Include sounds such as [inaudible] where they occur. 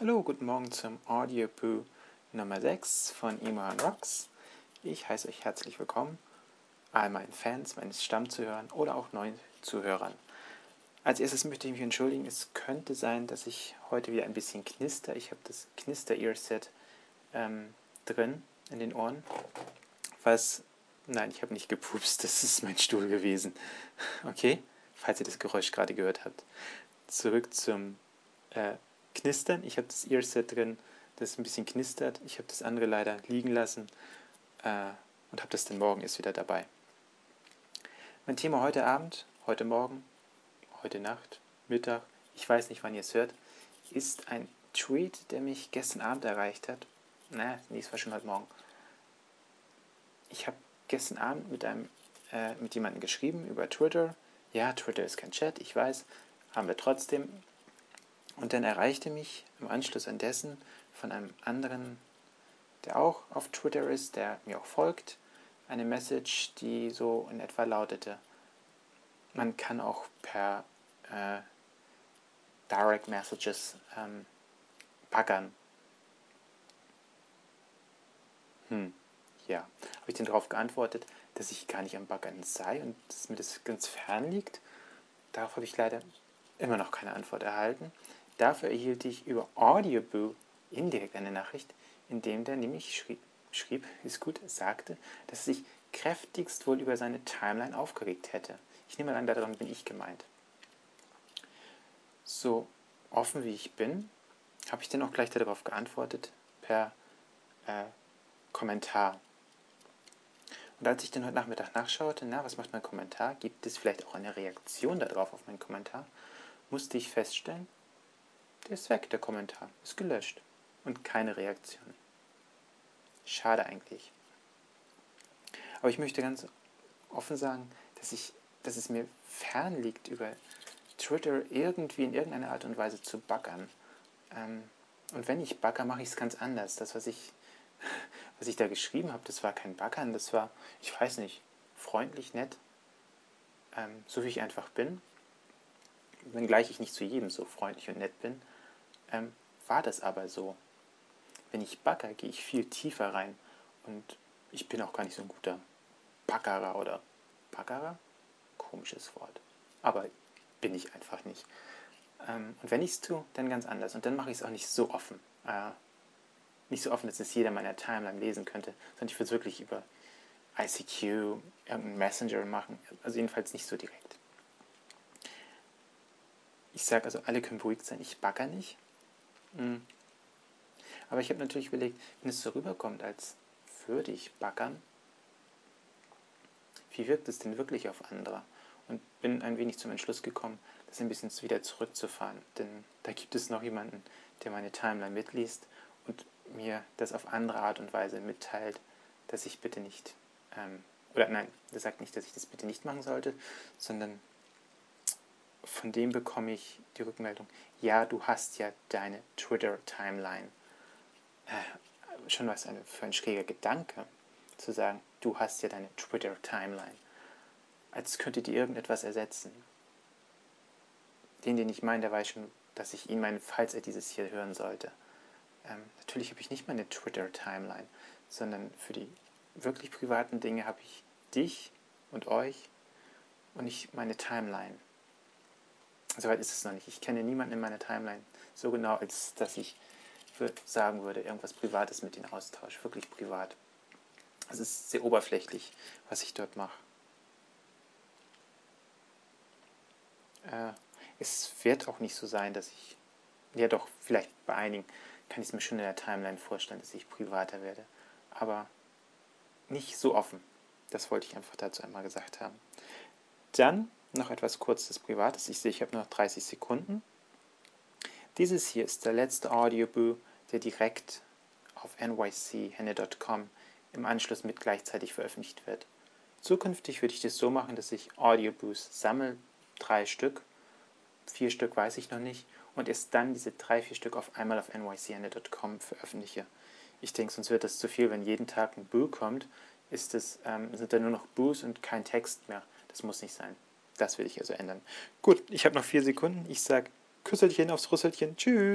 Hallo, guten Morgen zum Audioboo Nummer 6 von Iman Rocks. Ich heiße euch herzlich willkommen, all meinen Fans, meines Stammzuhörern oder auch neuen Zuhörern. Als erstes möchte ich mich entschuldigen, es könnte sein, dass ich heute wieder ein bisschen knister. Ich habe das Knister-Earset ähm, drin in den Ohren, was, nein, ich habe nicht gepupst, [laughs] das ist mein Stuhl gewesen. Okay, falls ihr das Geräusch gerade gehört habt. Zurück zum äh, Knistern. Ich habe das Earset drin, das ein bisschen knistert. Ich habe das andere leider liegen lassen äh, und habe das dann morgen erst wieder dabei. Mein Thema heute Abend, heute Morgen, heute Nacht, Mittag, ich weiß nicht, wann ihr es hört, ist ein Tweet, der mich gestern Abend erreicht hat. Na, nee, es war schon heute Morgen. Ich habe gestern Abend mit einem äh, mit jemandem geschrieben über Twitter. Ja, Twitter ist kein Chat, ich weiß, haben wir trotzdem. Und dann erreichte mich im Anschluss an dessen von einem anderen, der auch auf Twitter ist, der mir auch folgt, eine Message, die so in etwa lautete, man kann auch per äh, Direct Messages ähm, baggern. Hm, ja. Habe ich dann darauf geantwortet, dass ich gar nicht am Baggern sei und dass mir das ganz fern liegt. Darauf habe ich leider immer noch keine Antwort erhalten. Dafür erhielt ich über Audioboo indirekt eine Nachricht, in dem der nämlich schrieb, schrieb, ist gut, sagte, dass er sich kräftigst wohl über seine Timeline aufgeregt hätte. Ich nehme an, daran bin ich gemeint. So offen wie ich bin, habe ich dann auch gleich darauf geantwortet per äh, Kommentar. Und als ich dann heute Nachmittag nachschaute, na, was macht mein Kommentar? Gibt es vielleicht auch eine Reaktion darauf auf meinen Kommentar? Musste ich feststellen, der ist weg, der Kommentar. Ist gelöscht. Und keine Reaktion. Schade eigentlich. Aber ich möchte ganz offen sagen, dass, ich, dass es mir fern liegt, über Twitter irgendwie in irgendeiner Art und Weise zu baggern. Ähm, und wenn ich bagger, mache ich es ganz anders. Das, was ich, [laughs] was ich da geschrieben habe, das war kein Baggern, das war, ich weiß nicht, freundlich, nett, ähm, so wie ich einfach bin. Wenngleich ich nicht zu jedem so freundlich und nett bin ähm, war das aber so. Wenn ich backe, gehe ich viel tiefer rein und ich bin auch gar nicht so ein guter Backerer oder Backerer. Komisches Wort. Aber bin ich einfach nicht. Ähm, und wenn ich es tue, dann ganz anders. Und dann mache ich es auch nicht so offen. Äh, nicht so offen, dass es jeder meiner Timeline lesen könnte, sondern ich würde es wirklich über ICQ, irgendeinen Messenger machen. Also jedenfalls nicht so direkt. Ich sage also, alle können beruhigt sein, ich backe nicht. Mhm. Aber ich habe natürlich überlegt, wenn es so rüberkommt, als würde ich backern, wie wirkt es denn wirklich auf andere? Und bin ein wenig zum Entschluss gekommen, das ein bisschen wieder zurückzufahren. Denn da gibt es noch jemanden, der meine Timeline mitliest und mir das auf andere Art und Weise mitteilt, dass ich bitte nicht, ähm, oder nein, der sagt nicht, dass ich das bitte nicht machen sollte, sondern von dem bekomme ich die Rückmeldung, ja, du hast ja deine Twitter-Timeline. Äh, schon was eine, für ein schräger Gedanke, zu sagen, du hast ja deine Twitter-Timeline. Als könnte die irgendetwas ersetzen. Den, den ich meine, der weiß schon, dass ich ihn meine, falls er dieses hier hören sollte. Ähm, natürlich habe ich nicht meine Twitter-Timeline, sondern für die wirklich privaten Dinge habe ich dich und euch und nicht meine Timeline. Soweit ist es noch nicht. Ich kenne niemanden in meiner Timeline so genau, als dass ich sagen würde, irgendwas Privates mit ihnen austausche. Wirklich privat. Es ist sehr oberflächlich, was ich dort mache. Äh, es wird auch nicht so sein, dass ich, ja doch, vielleicht bei einigen kann ich es mir schon in der Timeline vorstellen, dass ich privater werde. Aber nicht so offen. Das wollte ich einfach dazu einmal gesagt haben. Dann noch etwas kurzes Privates. Ich sehe, ich habe nur noch 30 Sekunden. Dieses hier ist der letzte Audioboo, der direkt auf nychenne.com im Anschluss mit gleichzeitig veröffentlicht wird. Zukünftig würde ich das so machen, dass ich Audioboos sammle, drei Stück, vier Stück weiß ich noch nicht, und erst dann diese drei, vier Stück auf einmal auf nychenne.com veröffentliche. Ich denke, sonst wird das zu viel, wenn jeden Tag ein Boo kommt, ist es, ähm, sind da nur noch Boos und kein Text mehr. Das muss nicht sein. Das will ich also ändern. Gut, ich habe noch vier Sekunden. Ich sage Küsselchen aufs Rüsselchen. Tschüss.